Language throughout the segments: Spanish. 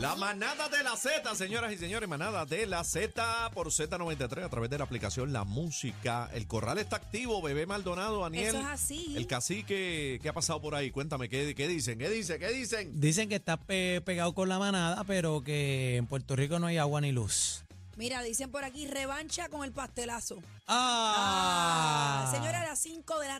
La manada de la Z, señoras y señores, manada de la Z por Z93 a través de la aplicación La Música. El corral está activo, bebé Maldonado, Daniel. Eso es así. El cacique, ¿qué ha pasado por ahí? Cuéntame, ¿qué, qué dicen? ¿Qué dicen? ¿Qué dicen? Dicen que está pe- pegado con la manada, pero que en Puerto Rico no hay agua ni luz. Mira, dicen por aquí, revancha con el pastelazo. ¡Ah!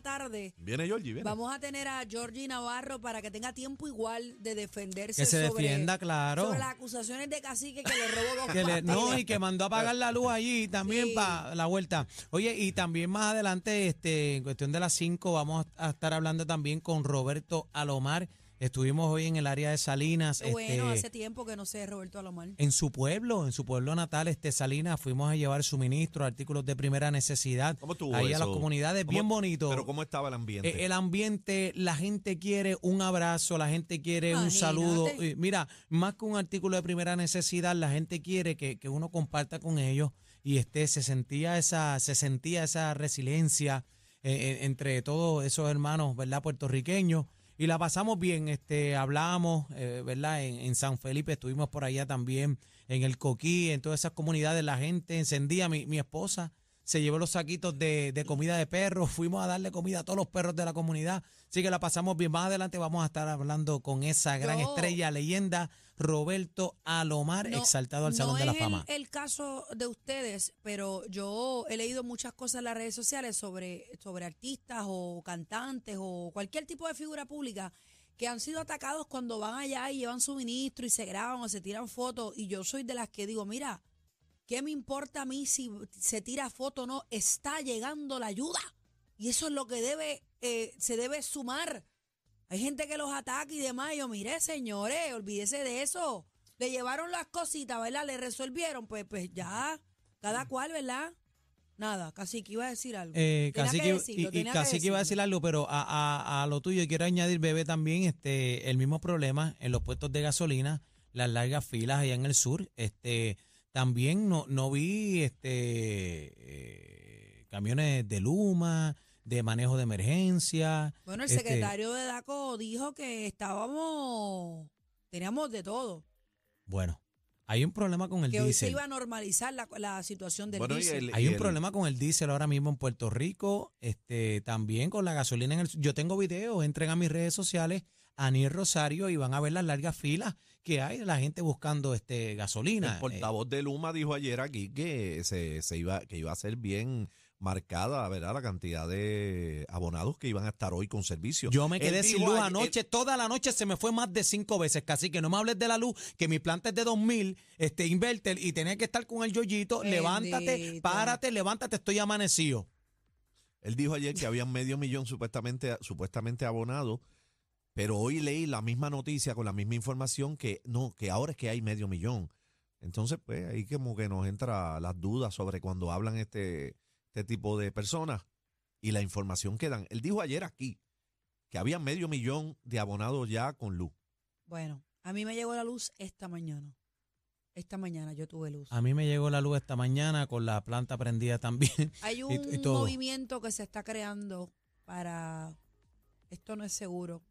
La tarde Viene Georgie, viene. vamos a tener a Georgie Navarro para que tenga tiempo igual de defenderse Que se sobre, defienda, claro. sobre las acusaciones de cacique que le robó dos Que le- no, y que mandó a apagar la luz allí también Sí. para la vuelta. Oye, y también más adelante, este, en cuestión de las 5, vamos a estar hablando también con Roberto Alomar. Estuvimos hoy en el área de Salinas. Qué Bueno, este, hace tiempo que no sé Roberto Alomar. en su pueblo, en su pueblo natal, este Salinas, fuimos a llevar suministros, artículos de primera necesidad ¿Cómo estuvo ahí a las comunidades, ¿Cómo- bien bonito. Pero ¿cómo estaba el ambiente? Eh, el ambiente, la gente quiere un abrazo, la gente quiere un saludo. Mira, más que un artículo de primera necesidad, la gente quiere que, que uno comparta con ellos y este se sentía esa, se sentía esa resiliencia eh, eh, entre todos esos hermanos, ¿verdad? puertorriqueños. Y la pasamos bien, este, hablamos, eh, ¿verdad? En, en San Felipe estuvimos por allá también, en el Coquí, en todas esas comunidades, la gente encendía, mi, mi esposa se llevó los saquitos de, de comida de perros, fuimos a darle comida a todos los perros de la comunidad, así que la pasamos bien. Más adelante vamos a estar hablando con esa gran estrella, leyenda, Roberto Alomar, No- exaltado al no Salón de la es Fama. El, el caso de ustedes, pero yo he leído muchas cosas en las redes sociales sobre, sobre artistas o cantantes o cualquier tipo de figura pública que han sido atacados cuando van allá y llevan suministro y se graban o se tiran fotos. Y yo soy de las que digo, mira, ¿qué me importa a mí si se tira foto o no? Está llegando la ayuda. Y eso es lo que debe, eh, se debe sumar. Hay gente que los ataca y demás. Y yo, mire, señores, olvídese de eso. Le llevaron las cositas, ¿verdad? Le resolvieron. Pues, pues ya, cada cual, ¿verdad? Nada, casi que iba a decir algo. Eh, casi que que, decirlo, y, y tenía que casi que iba a decir algo, pero a, a- a lo tuyo quiero añadir, bebé, también este el mismo problema en los puestos de gasolina, las largas filas allá en el sur. Este también no, no vi este eh, camiones de Luma, de manejo de emergencia. Bueno, el este, secretario de DACO dijo que estábamos, teníamos de todo. Bueno, hay un problema con el que hoy se diésel. iba a normalizar la, la situación del Bueno, diésel. el- Hay un el- problema con el diésel ahora mismo en Puerto Rico, este, también con la gasolina en el Yo tengo videos, entren a mis redes sociales, Aniel Rosario, y van a ver las largas filas que hay de la gente buscando este gasolina. El portavoz de Luma dijo ayer aquí que se, se iba, que iba a ser bien marcada, ¿verdad? La cantidad de abonados que iban a estar hoy con servicio. Yo me Él quedé sin luz ayer- anoche, toda la noche se me fue más de cinco veces, casi que no me hables de la luz, que mi planta es de 2000, este inverter, y tenía que estar con el yoyito, levántate, párate, levántate, estoy amanecido. Él dijo ayer que habían medio millón supuestamente, supuestamente abonados, pero hoy leí la misma noticia con la misma información que no, que ahora es que hay medio millón. Entonces, pues ahí como que nos entra las dudas sobre cuando hablan este, este tipo de personas y la información que dan. Él dijo ayer aquí que había medio millón de abonados ya con luz. Bueno, a mí me llegó la luz esta mañana. Esta mañana yo tuve luz. A mí me llegó la luz esta mañana con la planta prendida también. Hay y- un y todo. movimiento que se está creando para, esto no es seguro,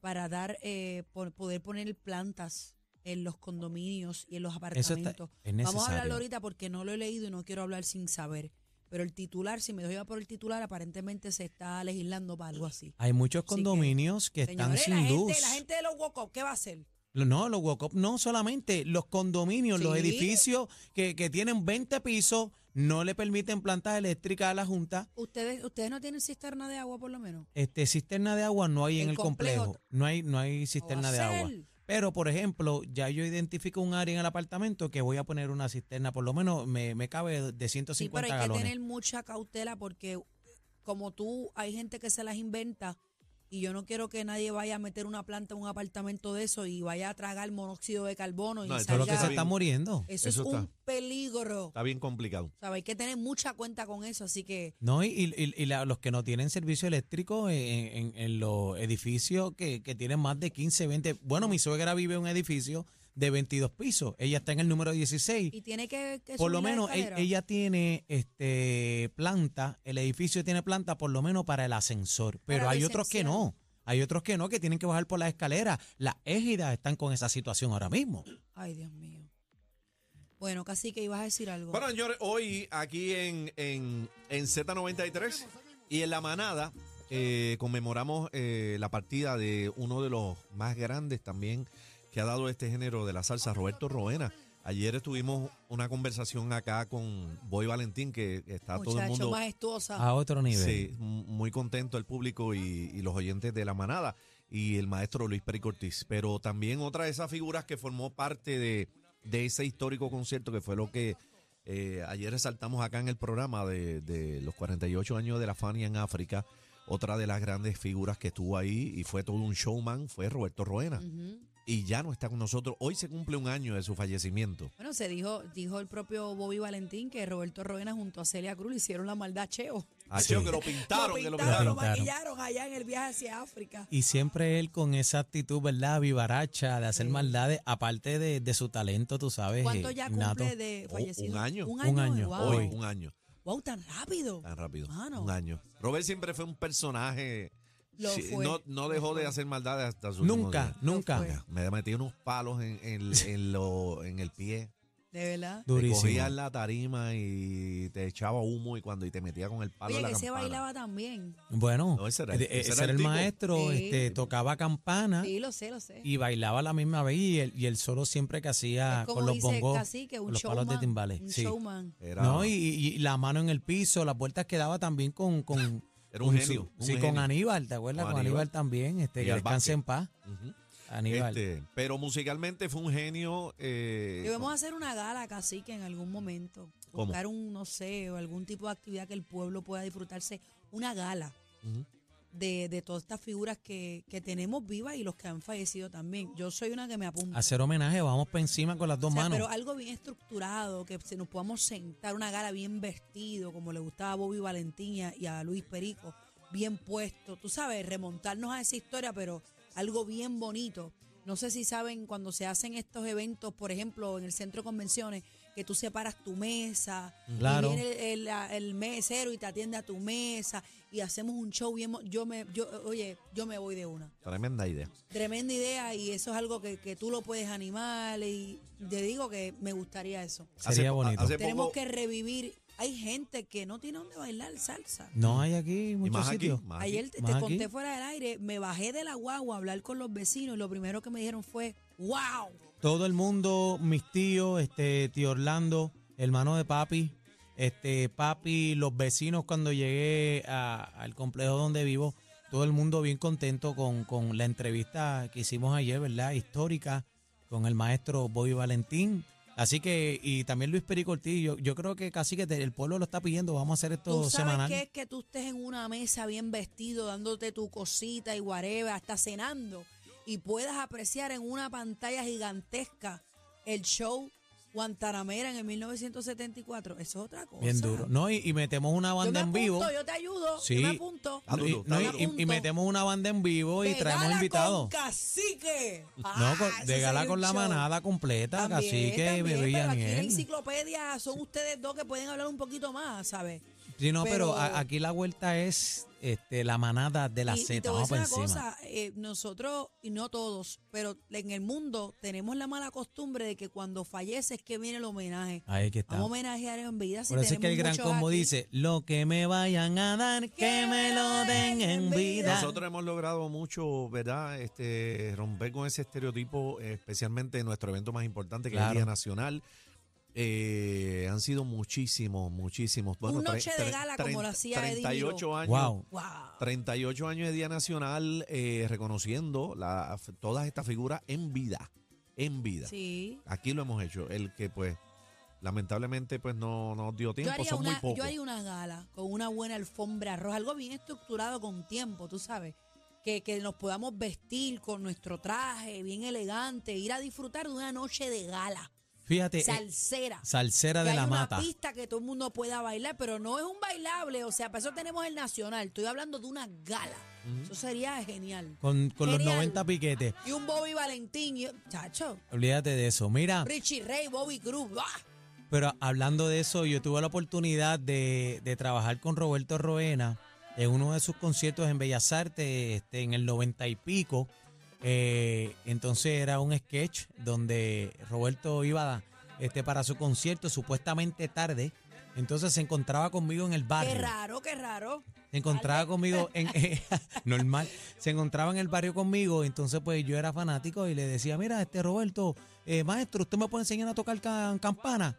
para dar, eh, por- poder poner plantas en los condominios y en los Eso está, apartamentos. es Vamos a hablarlo ahorita porque no lo he leído y no quiero hablar sin saber. Pero el titular, si me doy a por el titular, aparentemente se está legislando para algo así. Hay muchos Así condominios que, están Señores, sin la luz. gente, la gente de los walk ¿qué va a hacer? No, los walk-up no solamente, los condominios, los edificios que, que tienen 20 pisos no le permiten plantas eléctricas a la Junta. ¿Ustedes, ustedes no tienen cisterna de agua por lo menos? Este cisterna de agua no hay en El complejo. complejo. No hay no hay ¿Cómo cisterna de agua. Pero, por ejemplo, ya yo identifico un área en el apartamento que voy a poner una cisterna, por lo menos me, me cabe de Sí, pero 150 hay que galones. tener mucha cautela porque como tú, hay gente que se las inventa y yo no quiero que nadie vaya a meter una planta en un apartamento de eso y vaya a tragar monóxido de carbono y No, eso Todo lo que se está muriendo. Eso, Eso es está- un peligro. Está bien complicado. ¿Sabes? Hay que tener mucha cuenta con eso, así que No, y, y- y la- los que no tienen servicio eléctrico en, en- en los edificios que, que tienen más de 15, 20. Bueno, mi suegra vive en un edificio de 22 pisos. Ella está en el número 16. y tiene que, que Por lo menos e- ella tiene este planta, el edificio tiene planta por lo menos para el ascensor, pero Para hay otros que no. Hay otros que no, que tienen que bajar por las escaleras. Las égidas están con esa situación ahora mismo. Ay, Dios mío. Bueno, casi que ibas a decir algo. Bueno, señores, hoy aquí en, en, en Z93 y en La Manada eh, conmemoramos eh, la partida de uno de los más grandes también que ha dado este género de la salsa, Roberto Roena. Ayer estuvimos una conversación acá con Boy Valentín, que está todo el Muchacho, mundo majestuosa. A otro nivel. sí, muy contento el público y, y los oyentes de La Manada y el maestro Luis Perico Ortiz. Pero también otra de esas figuras que formó parte de, de ese histórico concierto que fue lo que eh, ayer resaltamos acá en el programa de, de los 48 años de la Fania en África. Otra de las grandes figuras que estuvo ahí y fue todo un showman fue Roberto Roena. Y ya no está con nosotros. Hoy se cumple un año de su fallecimiento. Bueno, se dijo, dijo el propio Bobby Valentín que Roberto Roena junto a Celia Cruz le hicieron la maldad a Cheo. Ah, Sí. Cheo, que lo pintaron, lo que lo pintaron, lo pintaron. pintaron. maquillaron allá en el viaje hacia África. Y siempre él con esa actitud, ¿verdad? Vivaracha, de hacer Sí. maldades, aparte de, de su talento, tú sabes. ¿Cuánto eh, ya cumple de Oh, fallecido? un año. Un Un año. año. Wow. Hoy, un año. Wow, tan rápido. Tan rápido. Mano. Un año. Robert siempre fue un personaje. Lo sí, fue. No, no dejó de hacer maldades hasta su último Nunca, día. nunca. Me metí unos palos en, en, en lo, en el pie. De verdad. Te Durísimo. cogía en la tarima y te echaba humo y cuando y te metía con el palo Oye, en la que se campana. bailaba también. Bueno, No, ese era- ese ese era era el el tipo. maestro, Sí. este, tocaba campana Sí, lo sé, lo sé. y bailaba a la misma vez y el, y el solo siempre que hacía es como con los dice bongos, Cacique, un con los showman. palos de timbales. Un sí. showman. Era, No, y, y- y la mano en el piso, las vueltas que daba también con... con Era un genio, un sí, genio. con Aníbal, ¿te acuerdas? Con Con, Aníbal. Aníbal. también, este, Y que descanse en paz. Aníbal. Este, pero musicalmente fue un genio. Eh, Debemos hacer una gala, cacique, en algún momento. ¿Cómo? Buscar un, no sé, o algún tipo de actividad que el pueblo pueda disfrutarse. Una gala. De, de todas estas figuras que, que tenemos vivas y los que han fallecido también. Yo soy una que me apunta. Hacer homenaje, vamos para encima con las dos O sea, manos. pero algo bien estructurado, que se nos podamos sentar, una gala bien vestido, como le gustaba a Bobby Valentín y a, y a Luis Perico, bien puesto. Tú sabes, remontarnos a esa historia, pero algo bien bonito. No sé si saben cuando se hacen estos eventos, por ejemplo, en el centro de convenciones, que tú separas tu mesa, Claro. y viene el, el- el mesero y te atiende a tu mesa y hacemos un show bien. mo- Yo me, yo, oye, yo me voy de una. Tremenda idea. Tremenda idea y eso es algo que, que tú lo puedes animar y te digo que me gustaría eso. Sería Hace- bonito. hace Tenemos poco- que revivir. Hay gente que no tiene dónde bailar salsa. No hay aquí y muchos más aquí, sitios. más. Ayer te, te aquí. conté fuera del aire, me bajé de la guagua a hablar con los vecinos y lo primero que me dijeron fue, wow. Todo el mundo, mis tíos, este, tío Orlando, hermano de papi, este, papi, los vecinos cuando llegué a- al complejo donde vivo, todo el mundo bien contento con, con la entrevista que hicimos ayer, ¿verdad? Histórica, con el maestro Bobby Valentín. Así que, y también Luis Perico Ortiz, yo, yo creo que casi que te- el pueblo lo está pidiendo, vamos a hacer esto Tú sabes semanal. qué es que tú estés en una mesa bien vestido, dándote tu cosita y whatever, hasta cenando, y puedas apreciar en una pantalla gigantesca el show Guantanamera en el 1974. Eso es otra cosa. Bien duro. No, y, y metemos una Yo me banda en apunto, vivo. yo te ayudo, Sí. yo me apunto. Ah, No, y, no, y- y- metemos una banda en vivo y De traemos gala invitados. Con cacique. No, Ah, con- ese de gala con la manada completa, También, así que también, bebé y pero aquí en la enciclopedia son ustedes dos que pueden hablar un poquito más, ¿sabes? Sí, no, pero, pero- a- aquí la vuelta es este, la manada de la y, y Z. voy a Vamos decir por una encima. cosa, eh, nosotros, y no todos, pero en el mundo tenemos la mala costumbre de que cuando falleces que viene el homenaje. Ahí que está. Vamos a homenajear en vida. Si Por eso es que el tenemos gran muchos combo aquí. dice, lo que me vayan a dar, que me lo den en vida. Nosotros hemos logrado mucho, ¿verdad? Este, romper con ese estereotipo, eh, especialmente en nuestro evento más importante, que es Claro. el Día Nacional. Eh, han sido muchísimos, muchísimos. Bueno, Un noche de gala como lo treinta- hacía Eddie 38 años. Wow. Wow. 38 años de Día Nacional eh, reconociendo la, todas estas figuras en vida. En vida. Sí. Aquí lo hemos hecho. El que, pues, lamentablemente, pues no nos dio Yo tiempo. haría, Son muy una, pocos. yo haría una gala con una buena alfombra roja, algo bien estructurado con tiempo, tú sabes. Que, que nos podamos vestir con nuestro traje bien elegante, ir a disfrutar de una noche de gala. Fíjate, eh, salsera. salsera que de la una mata. pista que todo el mundo pueda bailar, pero no es un bailable, o sea, para eso tenemos el nacional. Estoy hablando de una gala. Eso sería genial. Con, con los Genial. 90 piquetes. Y un Bobby Valentín, y, chacho, Olvídate de eso. Mira, Richie Ray, Bobby Cruz, ¡ah! Pero hablando de eso, yo tuve la oportunidad de, de trabajar con Roberto Roena en uno de sus conciertos en Bellas Artes, este, en el noventa y pico. Eh, entonces era un sketch donde Roberto iba este, para su concierto supuestamente tarde. Entonces se encontraba conmigo en el barrio. Qué raro, qué raro. Se encontraba conmigo en eh, normal, se encontraba en el barrio conmigo, entonces pues yo era fanático y le decía, mira, este Roberto, eh, maestro, usted me puede enseñar a tocar ca- campana.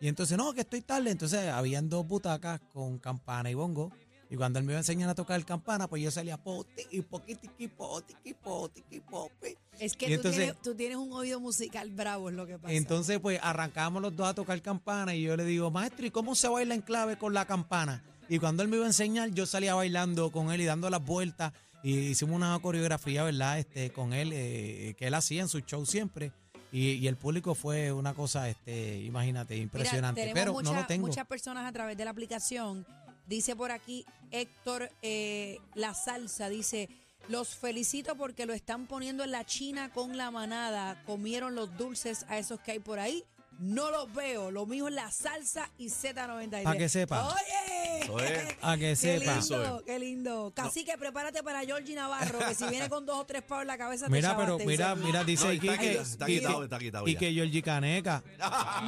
Y entonces, no, que estoy tarde. Entonces habían dos butacas con campana y bongo. Y cuando él me iba a enseñar a tocar campana, pues yo salía poti y poquitiqui, potiqui, potiqui, popi. Es que tú, entonces- tienes, tú tienes un oído musical bravo, es lo que pasa. Entonces, pues arrancábamos los dos a tocar campana y yo le digo, maestro, ¿y cómo se baila en clave con la campana? Y cuando él me iba a enseñar, yo salía bailando con él y dando las vueltas. Y hicimos una coreografía, ¿verdad? Este, con él, eh, que él hacía en su show siempre. Y, y el público fue una cosa, este, imagínate, impresionante. Mira, Pero no lo tengo. muchas personas a través de la aplicación. Dice por aquí Héctor eh, La Salsa, dice, los felicito porque lo están poniendo en la China con la manada. Comieron los dulces a esos que hay por ahí. No los veo. Lo mío es la salsa y Z93. Pa' que sepa. Oye. Eso es. A que Qué sepa. Eso lindo, qué lindo. Cacique, prepárate para Georgie Navarro, que si viene con dos o tres pavos en la cabeza, te Mira, pero chabaste, mira, dice. mira, dice No, aquí está que. quitado, está y quitado, que- está quitado Y ya. que Georgie Caneca. No,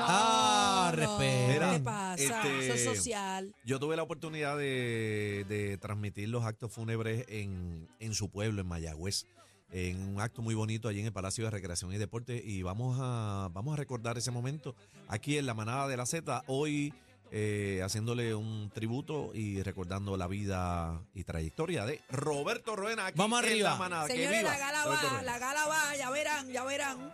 Ah, no, respeten. ¿Qué Mira, te pasa? este- Eso es social. Yo tuve la oportunidad de, de transmitir los actos fúnebres en, en su pueblo, en Mayagüez, en un acto muy bonito allí en el Palacio de Recreación y Deporte. Y vamos a, vamos a recordar ese momento aquí en la manada de la Z, hoy eh, haciéndole un tributo y recordando la vida y trayectoria de Roberto Ruena aquí Vamos en arriba. la manada. Que Señores, viva la gala Roberto va, Ruena. la gala va, ya verán, ya verán.